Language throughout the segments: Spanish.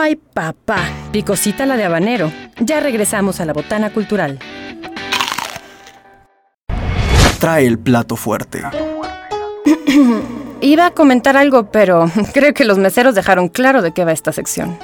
Ay, papá, picosita la de habanero. Ya regresamos a la botana cultural. Trae el plato fuerte. Iba a comentar algo, pero creo que los meseros dejaron claro de qué va esta sección.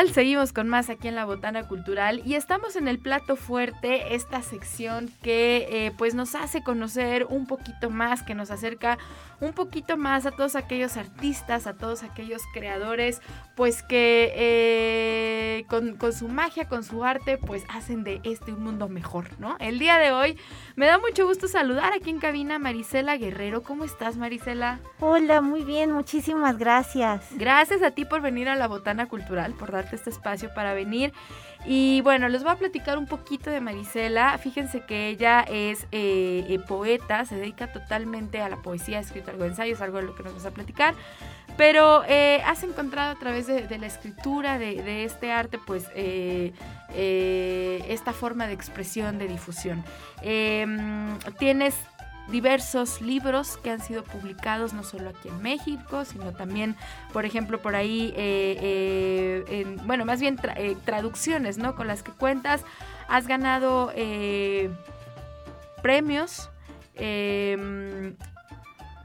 Tal? Seguimos con más aquí en la Botana Cultural y estamos en el plato fuerte, esta sección que eh, pues nos hace conocer un poquito más, que nos acerca un poquito más a todos aquellos artistas, a todos aquellos creadores, pues que eh, con, con su magia, con su arte, pues hacen de este un mundo mejor, ¿no? El día de hoy me da mucho gusto saludar aquí en cabina a Marisela Guerrero. ¿Cómo estás, Marisela? Hola, muy bien, muchísimas gracias. Gracias a ti por venir a la Botana Cultural, por darte este espacio para venir. Y bueno, les voy a platicar un poquito de Marisela. Fíjense que ella es eh, eh, poeta, se dedica totalmente a la poesía, ha escrito algo de ensayos, algo de lo que nos vas a platicar. Pero eh, has encontrado a través de, la escritura, de, de, este arte, pues esta forma de expresión, de difusión. Em, tienes diversos libros que han sido publicados no solo aquí en México, sino también, por ejemplo, por ahí, eh, eh, en, bueno, más bien tra eh, traducciones, ¿no? Con las que cuentas. Has ganado premios. Em,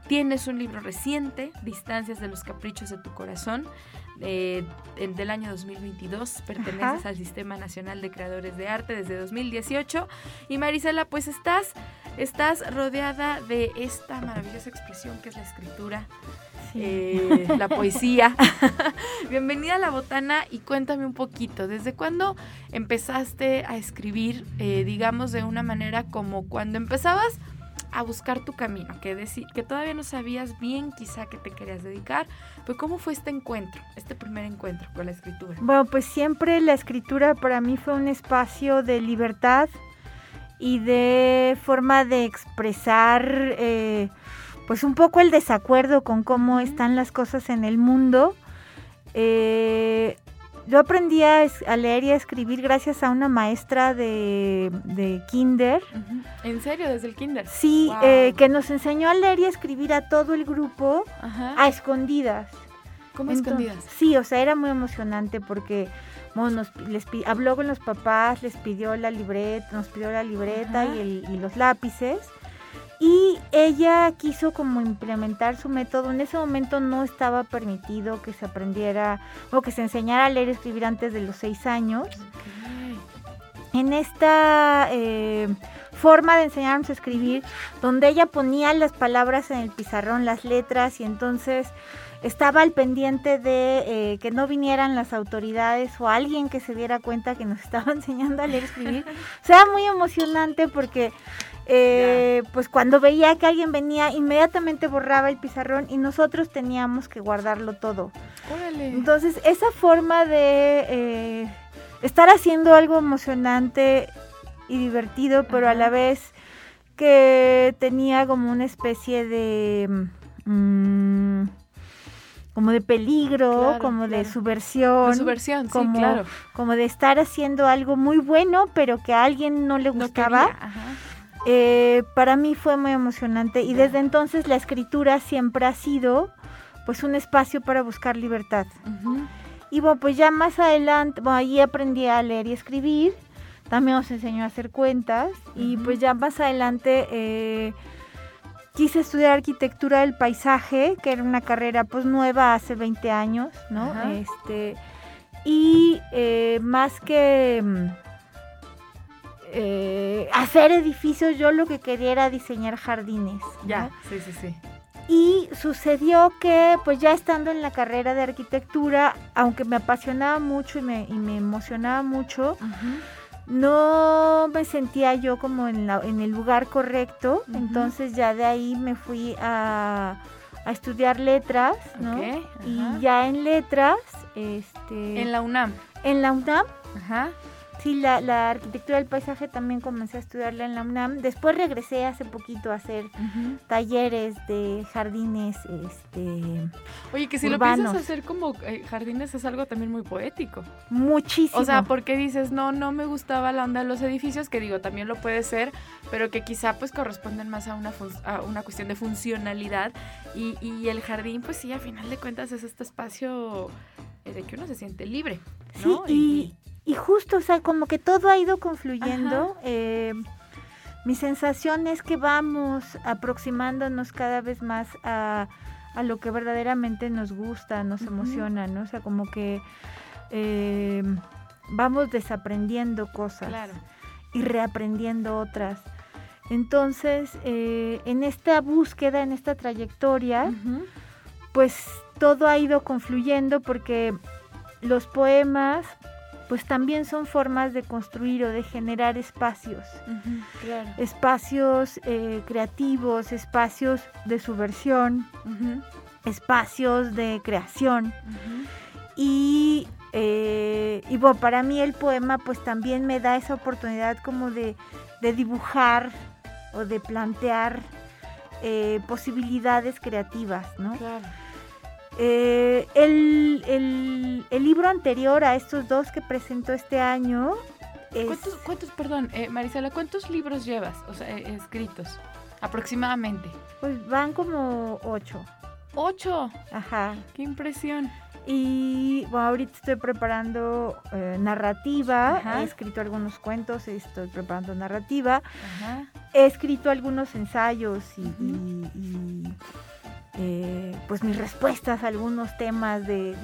tienes un libro reciente, Distancias de los Caprichos de tu Corazón, eh, del año 2022. Perteneces Ajá. al Sistema Nacional de Creadores de Arte desde 2018. Y Marisela, pues estás, estás rodeada de esta maravillosa expresión que es la escritura. Sí. Eh, la poesía. Bienvenida a La Botana y cuéntame un poquito, ¿desde cuándo empezaste a escribir, eh, digamos, de una manera como cuando empezabas a buscar tu camino, que, que todavía no sabías bien quizá que te querías dedicar, pero ¿cómo fue este encuentro, este primer encuentro con la escritura? Bueno, pues siempre la escritura para mí fue un espacio de libertad y de forma de expresar eh, pues un poco el desacuerdo con cómo están las cosas en el mundo. Eh, yo aprendí a, a, leer y a escribir gracias a una maestra de, de kinder. ¿En serio? ¿Desde el kinder? Sí, wow. eh, que nos enseñó a leer y a escribir a todo el grupo Ajá. a escondidas. ¿Cómo Entonces, escondidas? Sí, o sea, era muy emocionante porque bueno, nos, les, habló con los papás, les pidió la libreta, nos pidió la libreta y, el, y los lápices. Y ella quiso como implementar su método. En ese momento no estaba permitido que se aprendiera o que se enseñara a leer y escribir antes de los seis años. Okay. En esta eh, forma de enseñarnos a escribir, donde ella ponía las palabras en el pizarrón, las letras, y entonces estaba al pendiente de eh, que no vinieran las autoridades o alguien que se diera cuenta que nos estaba enseñando a leer y escribir. o sea, muy emocionante porque eh, pues cuando veía que alguien venía, inmediatamente borraba el pizarrón y nosotros teníamos que guardarlo todo. Órale. Entonces, esa forma de eh, estar haciendo algo emocionante y divertido, pero Ajá. a la vez que tenía como una especie de... Mmm, como de peligro, claro, como claro. de subversión. De subversión, como, sí, claro. Como de estar haciendo algo muy bueno, pero que a alguien no le gustaba. No eh, para mí fue muy emocionante y desde entonces la escritura siempre ha sido pues un espacio para buscar libertad. Uh -huh. Y bueno, pues ya más adelante, bueno, ahí aprendí a leer y escribir, también nos enseñó a hacer cuentas uh -huh. y pues ya más adelante eh, quise estudiar arquitectura del paisaje, que era una carrera pues nueva hace 20 años, ¿no? Ajá. Este, y eh, más que eh, hacer edificios, yo lo que quería era diseñar jardines. Ya, ¿no? sí, sí, sí. Y sucedió que, pues ya estando en la carrera de arquitectura, aunque me apasionaba mucho y me, y me emocionaba mucho, uh -huh. No me sentía yo como en, la, en el lugar correcto. Uh -huh. Entonces ya de ahí me fui a, a estudiar letras, ¿no? Okay, y ya en letras, este... En la UNAM. En la UNAM. Ajá Sí, la, la arquitectura del paisaje también comencé a estudiarla en la UNAM. Después regresé hace poquito a hacer talleres de jardines, este, Oye, que si lo piensas hacer como eh, jardines es algo también muy poético. muchísimo. O sea, porque dices, no, no me gustaba la onda de los edificios, que digo, también lo puede ser, pero que quizá pues corresponden más a una, a una cuestión de funcionalidad. Y, y el jardín, pues sí, a final de cuentas es este espacio eh, de que uno se siente libre, Sí, ¿no? y, y justo, o sea, como que todo ha ido confluyendo. eh, mi sensación es que vamos aproximándonos cada vez más a, a lo que verdaderamente nos gusta, nos emociona, ¿no? O sea, como que eh, vamos desaprendiendo cosas Claro. y reaprendiendo otras. Entonces, eh, en esta búsqueda, en esta trayectoria, pues todo ha ido confluyendo porque los poemas pues también son formas de construir o de generar espacios, Claro. espacios eh, creativos, espacios de subversión, espacios de creación y, eh, y bueno, para mí el poema pues también me da esa oportunidad como de, de dibujar o de plantear eh, posibilidades creativas, ¿no? Claro. Eh, el, el- el libro anterior a estos dos que presentó este año es, ¿Cuántos, cuántos, perdón, eh, Marisela, cuántos libros llevas, o sea, eh, escritos? Aproximadamente. pues van como ocho. ¡Ocho! Ajá. ¡Qué impresión! Y bueno, ahorita estoy preparando eh, narrativa, Ajá. he escrito algunos cuentos, estoy preparando narrativa, Ajá. he escrito algunos ensayos y, Ujú. y- y, pues mis respuestas a algunos temas de,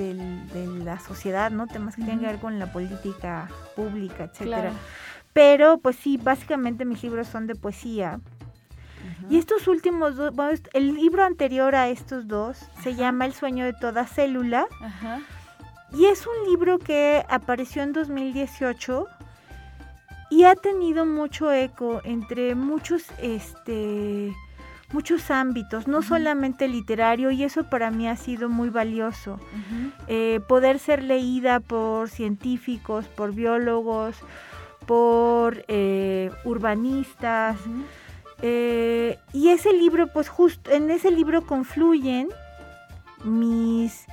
la sociedad, ¿no? Temas que tienen que ver con la política pública, etcétera. Claro. Pero pues sí, básicamente mis libros son de poesía. Y estos últimos dos, bueno, el libro anterior a estos dos se llama El sueño de toda célula Ajá. y es un libro que apareció en 2018 y ha tenido mucho eco entre muchos este muchos ámbitos, no solamente literario y eso para mí ha sido muy valioso. Eh, poder ser leída por científicos, por biólogos, por eh, urbanistas, eh, y ese libro, pues justo en ese libro confluyen mis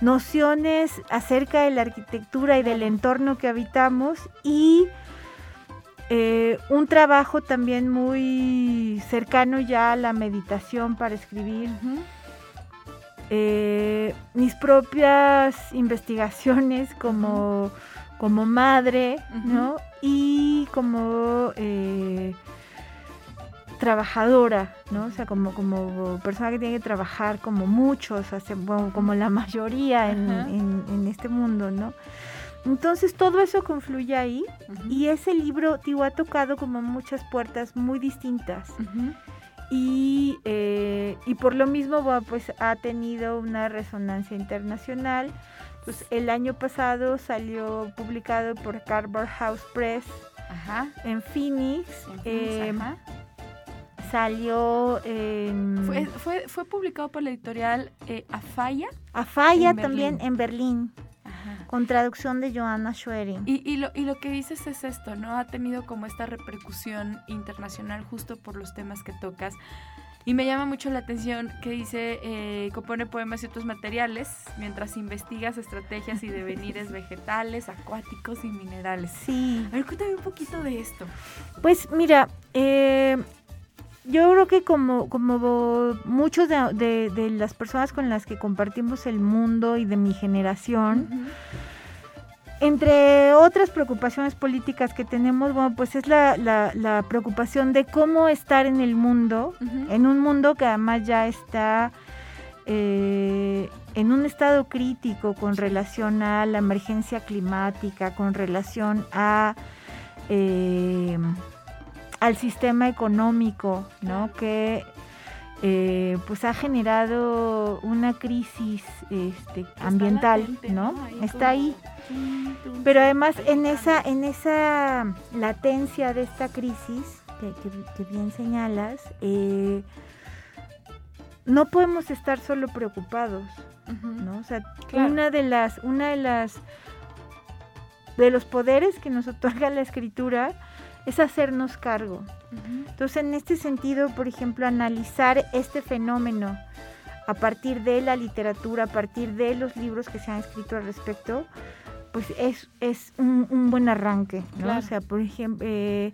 nociones acerca de la arquitectura y del entorno que habitamos y eh, un trabajo también muy cercano ya a la meditación para escribir. Eh, mis propias investigaciones como, como madre. ¿no? Y como eh, trabajadora, ¿no? O sea, como, como persona que tiene que trabajar como muchos, hace- bueno, como la mayoría en, en- en este mundo, ¿no? Entonces todo eso confluye ahí y ese libro, digo, ha tocado como muchas puertas muy distintas y, eh, y por lo mismo pues ha tenido una resonancia internacional. Pues el año pasado salió publicado por Carver House Press Ajá. en Phoenix, En Phoenix, eh, ajá. salió en Fue, fue, fue publicado por la editorial eh, Afaya. Afaya en también en Berlín, Ajá. con traducción de Joanna Schwering. Y, y, lo, y lo que dices es esto, ¿no? Ha tenido como esta repercusión internacional justo por los temas que tocas. Y me llama mucho la atención que dice, eh, compone poemas y otros materiales mientras investigas estrategias y devenires vegetales, acuáticos y minerales. Sí. A ver, cuéntame un poquito de esto. Pues mira, eh, yo creo que como, como muchos de, de- de las personas con las que compartimos el mundo y de mi generación, entre otras preocupaciones políticas que tenemos, bueno, pues es la, la- la preocupación de cómo estar en el mundo, en un mundo que además ya está eh, en un estado crítico con relación a la emergencia climática, con relación a eh, al sistema económico, ¿no? Que eh, pues ha generado una crisis este, ambiental, latente, ¿no? ¿no? Ahí Está ahí. Tum, tum, Pero además en esa, en esa latencia de esta crisis que, que- que bien señalas, eh, no podemos estar solo preocupados. ¿no? O sea, Claro. una de las, una de las de los poderes que nos otorga la escritura es hacernos cargo. Entonces, en este sentido, por ejemplo, analizar este fenómeno a partir de la literatura, a partir de los libros que se han escrito al respecto, pues es, es un, buen arranque, ¿no? O sea, por ejemplo, eh,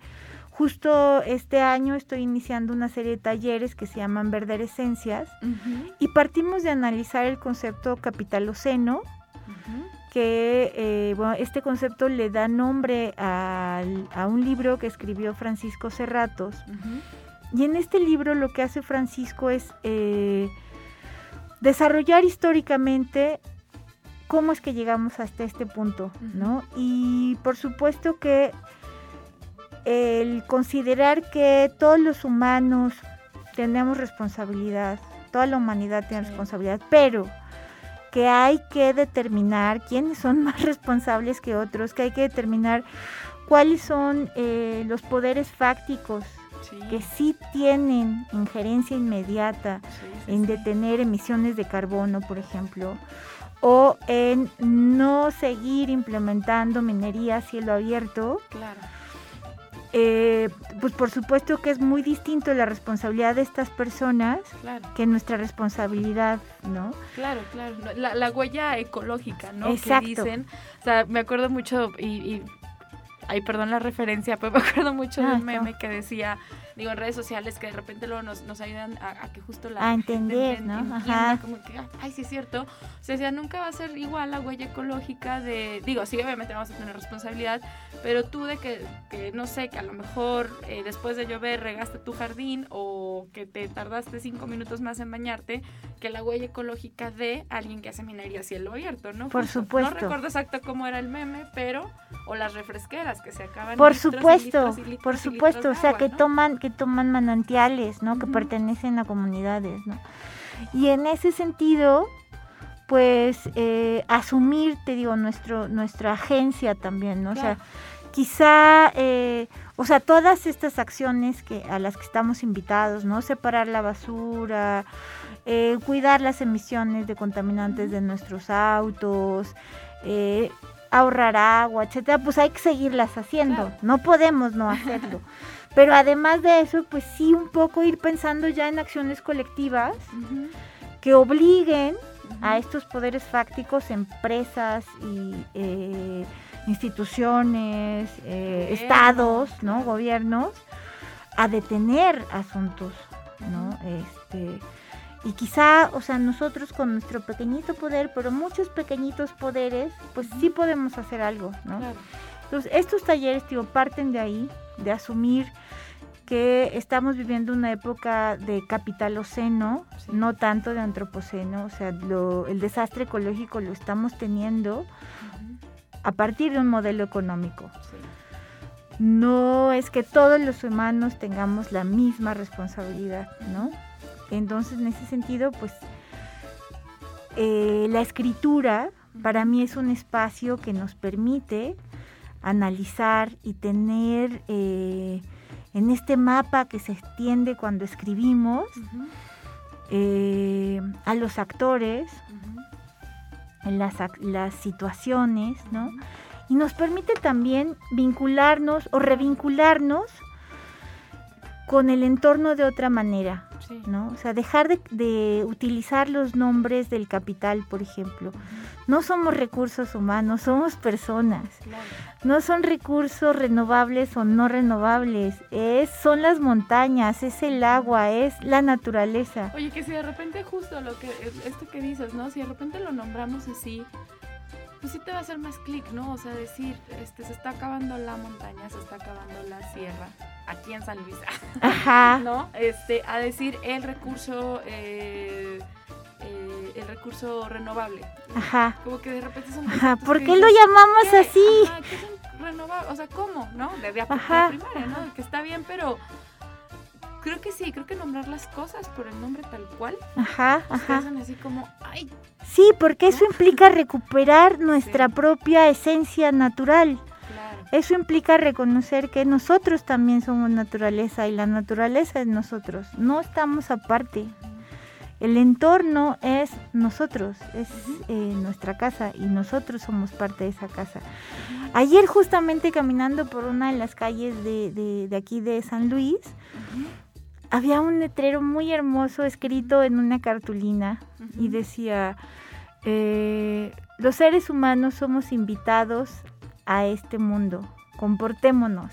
justo este año estoy iniciando una serie de talleres que se llaman Verdad Esencias y partimos de analizar el concepto capitaloceno, que eh, bueno, este concepto le da nombre a, un libro que escribió Francisco Cerratos. Y en este libro lo que hace Francisco es eh, desarrollar históricamente cómo es que llegamos hasta este punto, ¿no? Y por supuesto que el considerar que todos los humanos tenemos responsabilidad, toda la humanidad tiene responsabilidad, pero que hay que determinar quiénes son más responsables que otros, que hay que determinar cuáles son eh, los poderes fácticos que sí tienen injerencia inmediata en detener emisiones de carbono, por ejemplo, o en no seguir implementando minería a cielo abierto. Claro. Eh, pues por supuesto que es muy distinto la responsabilidad de estas personas que nuestra responsabilidad, ¿no? Claro, claro. La, la huella ecológica, ¿no? Exacto. Que dicen. O sea, me acuerdo mucho y, ay, perdón la referencia, pero me acuerdo mucho de un meme que decía digo, en redes sociales que de repente luego nos, nos ayudan a, que justo la a entender, ¿no? Ajá. como que, ay, sí es cierto. O sea, nunca va a ser igual la huella ecológica de, digo, sí, obviamente vamos a tener responsabilidad, pero tú de que, que no sé, que a lo mejor eh, después de llover regaste tu jardín o que te tardaste cinco minutos más en bañarte, que la huella ecológica de alguien que hace minería a cielo abierto, ¿no? Por supuesto. No recuerdo exacto cómo era el meme, pero, o las refresqueras que se acaban. Por supuesto, por supuesto, o sea, que toman toman manantiales, ¿no? Que pertenecen a comunidades, ¿no? Y en ese sentido, pues eh, asumir, te digo, nuestro, nuestra agencia también, ¿no? O sea, quizá, eh, o sea, todas estas acciones que, a las que estamos invitados, ¿no? Separar la basura, eh, cuidar las emisiones de contaminantes de nuestros autos, ahorrar agua, etcétera, pues hay que seguirlas haciendo, no podemos no hacerlo. Pero además de eso, pues sí un poco ir pensando ya en acciones colectivas que obliguen a estos poderes fácticos, empresas y eh, instituciones, eh, estados, ¿no? Gobiernos, a detener asuntos, ¿no? Este, y quizá, o sea, nosotros con nuestro pequeñito poder, pero muchos pequeñitos poderes, pues sí podemos hacer algo, ¿no? Entonces, estos talleres, tío, parten de ahí, de asumir que estamos viviendo una época de capitaloceno, no tanto de antropoceno, o sea, el desastre ecológico lo estamos teniendo a partir de un modelo económico. No es que todos los humanos tengamos la misma responsabilidad, ¿no? Entonces, en ese sentido, pues, eh, la escritura para mí es un espacio que nos permite analizar y tener eh, en este mapa que se extiende cuando escribimos eh, a los actores, en las, las, situaciones, ¿no? Y nos permite también vincularnos o revincularnos con el entorno de otra manera, ¿no? O sea, dejar de, utilizar los nombres del capital, por ejemplo. No somos recursos humanos, somos personas. No son recursos renovables o no renovables, es son las montañas, es el agua, es la naturaleza. Oye, que si de repente justo lo que esto que dices, ¿no? Si de repente lo nombramos así, pues sí te va a hacer más clic, ¿no? O sea, decir, este, se está acabando la montaña, se está acabando la sierra, aquí en San Luis, Ajá. ¿no? Este, a decir el recurso, eh, eh, el recurso renovable. Ajá. Como que de repente son... Ajá, ¿por qué lo llamamos así? Ajá, ¿qué es renovable? O sea, ¿cómo? ¿No? Desde a primaria, ¿no? Que está bien, pero creo que sí, creo que nombrar las cosas por el nombre tal cual. Ajá, ajá. así como, ay. Sí, porque eso implica recuperar nuestra propia esencia natural. Claro. Eso implica reconocer que nosotros también somos naturaleza y la naturaleza es nosotros. No estamos aparte. El entorno es nosotros, es eh, nuestra casa y nosotros somos parte de esa casa. Ayer justamente caminando por una de las calles de, de, aquí de San Luis, había un letrero muy hermoso escrito en una cartulina y decía, eh, los seres humanos somos invitados a este mundo, comportémonos.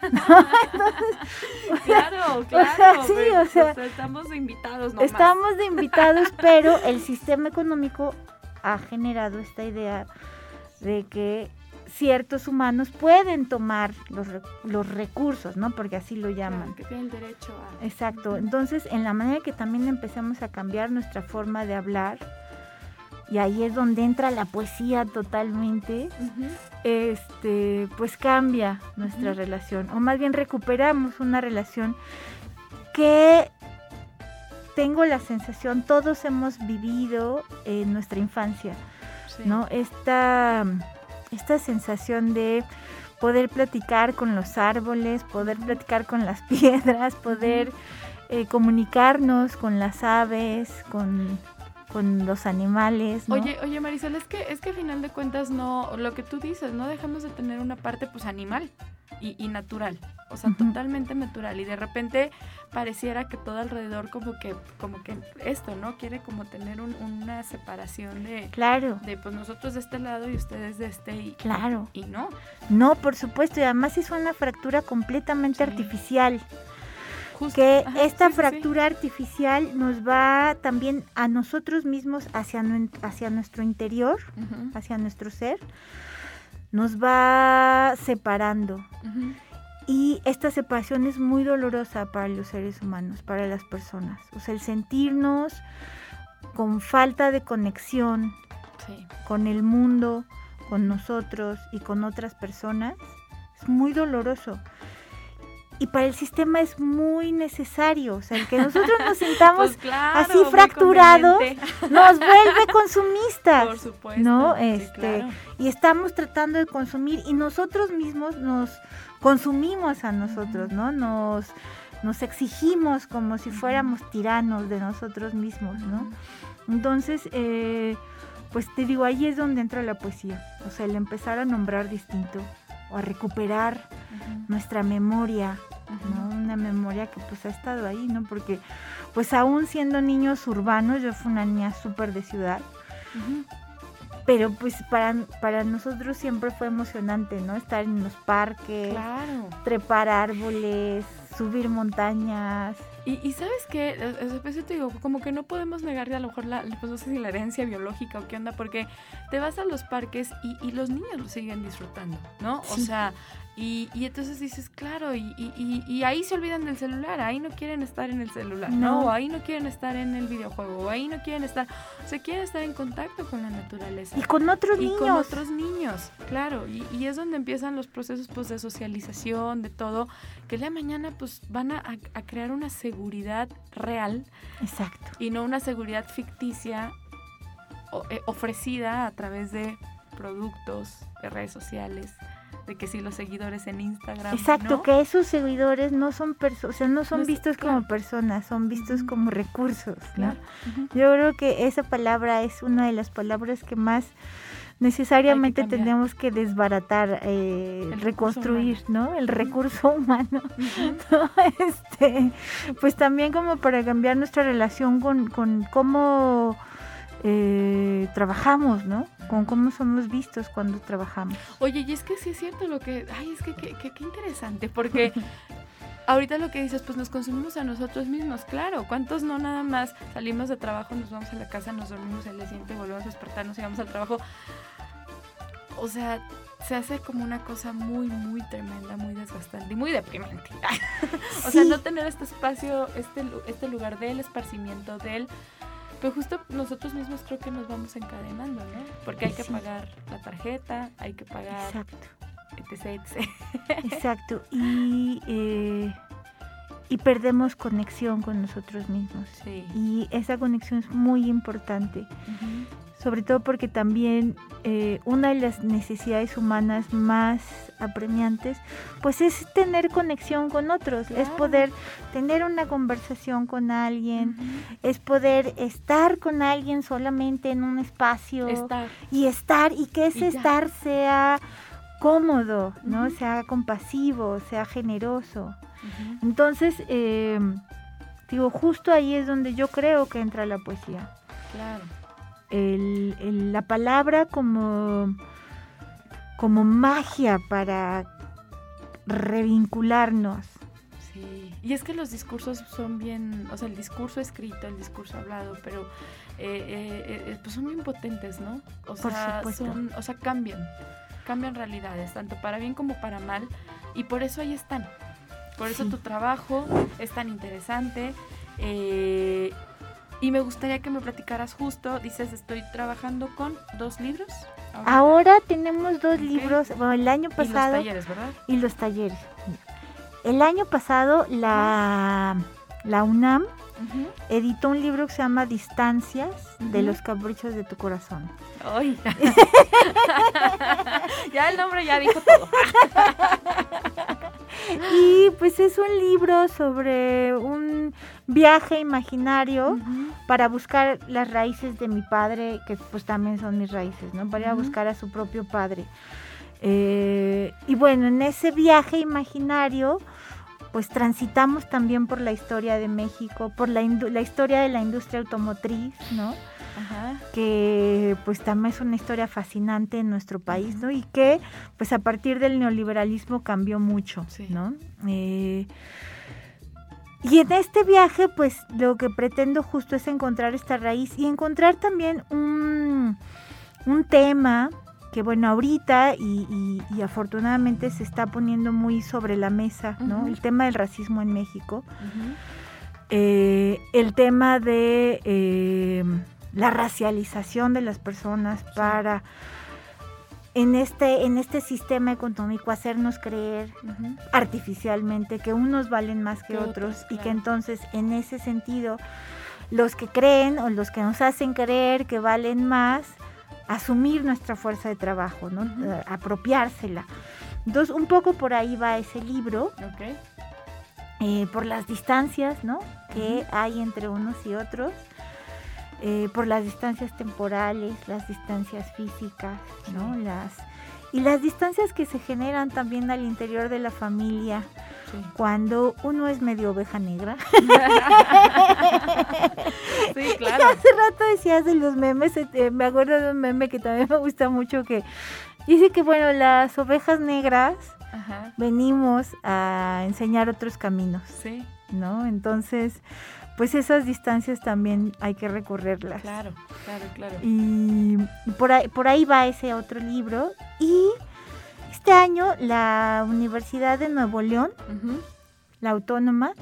claro, claro. sí, o sea, estamos de invitados. Estamos de invitados, pero el sistema económico ha generado esta idea de que ciertos humanos pueden tomar los, los recursos, ¿no? Porque así lo llaman. que tienen derecho a... Exacto. Entonces, en la manera que también empezamos a cambiar nuestra forma de hablar, y ahí es donde entra la poesía totalmente, este, pues cambia nuestra relación, o más bien recuperamos una relación que tengo la sensación, todos hemos vivido en nuestra infancia, ¿no? Esta, esta sensación de poder platicar con los árboles, poder platicar con las piedras, poder eh, comunicarnos con las aves, con con los animales. Oye, oye Marisol, es que es que a final de cuentas no, lo que tú dices, no dejamos de tener una parte pues animal y, natural, o sea, totalmente natural y de repente pareciera que todo alrededor como que como que esto, ¿no? Quiere como tener una separación de Claro. de pues nosotros de este lado y ustedes de este y Claro. Y no. No, por supuesto, y además es una fractura completamente artificial que esta fractura artificial nos va también a nosotros mismos hacia, hacia nuestro interior, hacia nuestro ser, nos va separando. Y esta separación es muy dolorosa para los seres humanos, para las personas. O sea, el sentirnos con falta de conexión con el mundo, con nosotros y con otras personas, es muy doloroso y para el sistema es muy necesario. O sea, el que nosotros nos sintamos pues así fracturados nos vuelve consumistas. Por supuesto. ¿No? Este, Y estamos tratando de consumir y nosotros mismos nos consumimos a nosotros, ¿no? Nos, nos exigimos como si fuéramos tiranos de nosotros mismos, ¿no? Entonces, eh, pues te digo, ahí es donde entra la poesía. O sea, el empezar a nombrar distinto o a recuperar nuestra memoria, ¿no? Una memoria que pues ha estado ahí, ¿no? Porque pues aún siendo niños urbanos, yo fui una niña súper de ciudad, pero pues para, para nosotros siempre fue emocionante, ¿no? Estar en los parques, trepar árboles, subir montañas. Y, sabes qué, eso te digo, como que no podemos negarle a lo mejor la, pues no sé si la herencia biológica o qué onda, porque te vas a los parques y, y los niños lo siguen disfrutando, ¿no? O sea, y, y, entonces dices, claro, y, y, y, ahí se olvidan del celular, ahí no quieren estar en el celular, no. Ahí no quieren estar en el videojuego, ahí no quieren estar, o sea, quieren estar en contacto con la naturaleza. Y con otros niños. Y con otros niños, claro, y, es donde empiezan los procesos pues, de socialización, de todo, que el día de mañana pues van a, a crear una seguridad real. Exacto. Y no una seguridad ficticia eh, ofrecida a través de productos, de redes sociales, de que si los seguidores en Instagram. Exacto, que esos seguidores no son personas, o sea, no son vistos como personas, son vistos como recursos, ¿no? Yo creo que esa palabra es una de las palabras que más necesariamente tenemos que desbaratar, eh, reconstruir, ¿no? El recurso humano. este, pues también como para cambiar nuestra relación con, con cómo eh, trabajamos, ¿no? Con cómo somos vistos cuando trabajamos. Oye, y es que sí es cierto lo que, ay, es que qué interesante, porque ahorita lo que dices, pues nos consumimos a nosotros mismos, claro. ¿Cuántos no nada más salimos de trabajo, nos vamos a la casa, nos dormimos el día siguiente, volvemos a despertarnos y vamos al trabajo? O sea, se hace como una cosa muy, muy tremenda, muy desgastante y muy deprimente. o sea, no tener este espacio, este, este lugar del esparcimiento, del pero justo nosotros mismos creo que nos vamos encadenando, ¿no? Porque hay que pagar la tarjeta, hay que pagar... Exacto. Etc, Exacto. Y, eh, y perdemos conexión con nosotros mismos. Sí. Y esa conexión es muy importante. Sobre todo porque también eh, una de las necesidades humanas más apremiantes, pues es tener conexión con otros, es poder tener una conversación con alguien, es poder estar con alguien solamente en un espacio y estar y que ese estar sea cómodo, ¿no? Sea compasivo, sea generoso. Entonces, eh, digo, justo ahí es donde yo creo que entra la poesía. Claro el, la palabra como, como magia para revincularnos. Sí, y es que los discursos son bien, o sea, el discurso escrito, el discurso hablado, pero eh, eh, eh, pues son bien potentes, ¿no? O sea, son, o sea, cambian, cambian realidades, tanto para bien como para mal, y por eso ahí están. Por eso tu trabajo es tan interesante. Eh, y me gustaría que me platicaras justo, dices, estoy trabajando con dos libros. Ahora tenemos dos libros, bueno, el año pasado... Y los talleres, ¿verdad? Y los talleres. El año pasado la, la UNAM editó un libro que se llama Distancias de los caprichos de tu corazón. ¡Ay! ya el nombre ya dijo todo. y pues es un libro sobre un viaje imaginario para buscar las raíces de mi padre, que pues también son mis raíces, ¿no? Para ir a buscar a su propio padre. Eh, y bueno, en ese viaje imaginario, pues transitamos también por la historia de México, por la, la historia de la industria automotriz, ¿no? Que pues también es una historia fascinante en nuestro país, ¿no? Y que pues a partir del neoliberalismo cambió mucho, ¿no? Eh, y en este viaje pues lo que pretendo justo es encontrar esta raíz y encontrar también un, tema que bueno, ahorita y, afortunadamente se está poniendo muy sobre la mesa, ¿no? El tema del racismo en México. Eh, el tema de eh, la racialización de las personas para en este, en este sistema económico hacernos creer artificialmente que unos valen más que, otros, y que entonces en ese sentido los que creen o los que nos hacen creer que valen más, asumir nuestra fuerza de trabajo, ¿no? Eh, apropiársela. Entonces un poco por ahí va ese libro. Eh, por las distancias ¿no? que hay entre unos y otros eh, por las distancias temporales, las distancias físicas, ¿no? Las, y las distancias que se generan también al interior de la familia. Cuando uno es medio oveja negra. sí, claro. Hace rato decías de los memes, eh, me acuerdo de un meme que también me gusta mucho que dice que bueno, las ovejas negras venimos a enseñar otros caminos. Sí. ¿No? Entonces, pues esas distancias también hay que recorrerlas. Claro, claro, claro. Y por ahí, por ahí va ese otro libro. Y este año la Universidad de Nuevo León, la autónoma,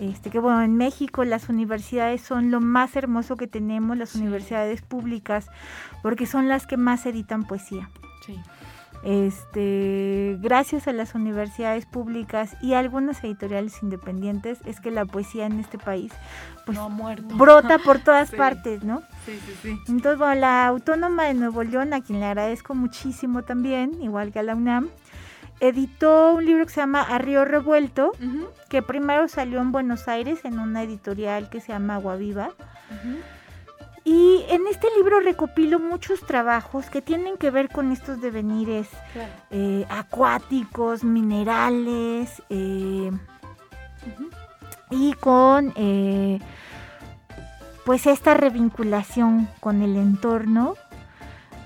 este, que bueno, en México las universidades son lo más hermoso que tenemos, las universidades públicas, porque son las que más editan poesía. Sí. Este, gracias a las universidades públicas y algunas editoriales independientes, es que la poesía en este país pues, brota por todas partes, ¿no? Sí, sí, sí. Entonces, bueno, la Autónoma de Nuevo León, a quien le agradezco muchísimo también, igual que a la UNAM, editó un libro que se llama A Río Revuelto, que primero salió en Buenos Aires en una editorial que se llama Agua Viva. Y en este libro recopilo muchos trabajos que tienen que ver con estos devenires eh, acuáticos, minerales, eh, y con eh, pues esta revinculación con el entorno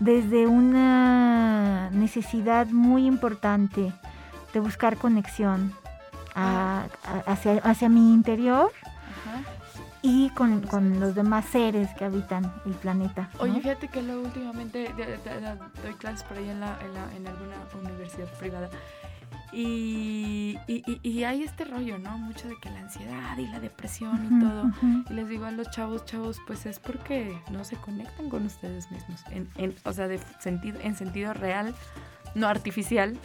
desde una necesidad muy importante de buscar conexión hacia, hacia mi interior y con, los demás seres que habitan el planeta. Oye, fíjate que luego últimamente doy clases por ahí en, la, en, alguna universidad privada. Y, y, hay este rollo, ¿no? Mucho de que la ansiedad y la depresión y todo. Y les digo a los chavos, chavos, pues es porque no se conectan con ustedes mismos. En, o sea, de sentido, en sentido real, no artificial,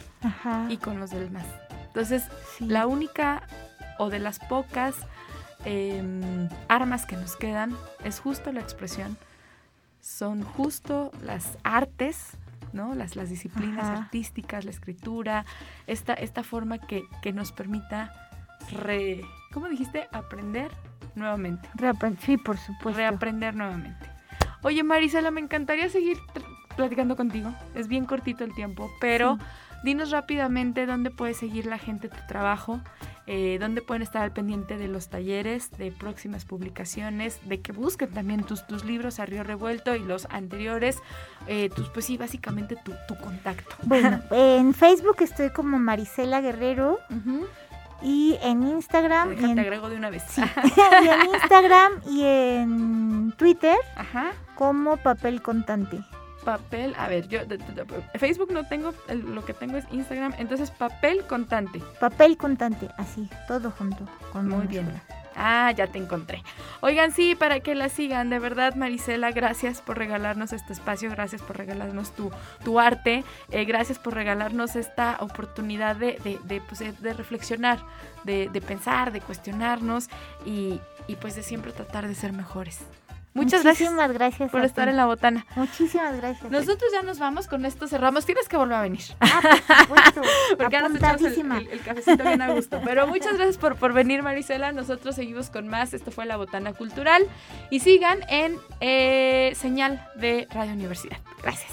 y con los demás. Entonces, la única o de las pocas Em, armas que nos quedan es justo la expresión son justo las artes, ¿no? Las, las disciplinas Ajá. artísticas, la escritura, esta, esta forma que, que nos permita re, ¿cómo dijiste? Aprender nuevamente. Sí, por supuesto. Reaprender nuevamente. Oye, Marisela, me encantaría seguir platicando contigo. Es bien cortito el tiempo, pero Sí. Dinos rápidamente dónde puede seguir la gente tu trabajo, eh, dónde pueden estar al pendiente de los talleres, de próximas publicaciones, de que busquen también tus, tus libros a Río Revuelto y los anteriores, eh, tus, pues sí, básicamente tu, tu contacto. Bueno, en Facebook estoy como Marisela Guerrero y en Instagram y en, agrego de una vez. y en Instagram y en Twitter Ajá. como papel contante. Papel, a ver, yo de- de- de- Facebook no tengo, lo que tengo es Instagram, entonces papel contante. Papel contante, así, todo junto. Con Muy bien. Ah, ya te encontré. Oigan, sí, para que la sigan, de verdad, Marisela, gracias por regalarnos este espacio, gracias por regalarnos tu, tu arte, eh, gracias por regalarnos esta oportunidad de, de, de, pues, de- de reflexionar, de, de pensar, de cuestionarnos y, y, pues de siempre tratar de ser mejores. Muchas gracias Muchísimas gracias por a estar ti. en la botana. Muchísimas gracias. Nosotros ya nos vamos, con esto cerramos. Tienes que volver a venir. Ah, por supuesto. Porque ahora nos echamos el- el cafecito bien a gusto. Pero muchas gracias por, por venir, Marisela. Nosotros seguimos con más. Esto fue La Botana Cultural. Y sigan en eh, señal de Radio Universidad. Gracias.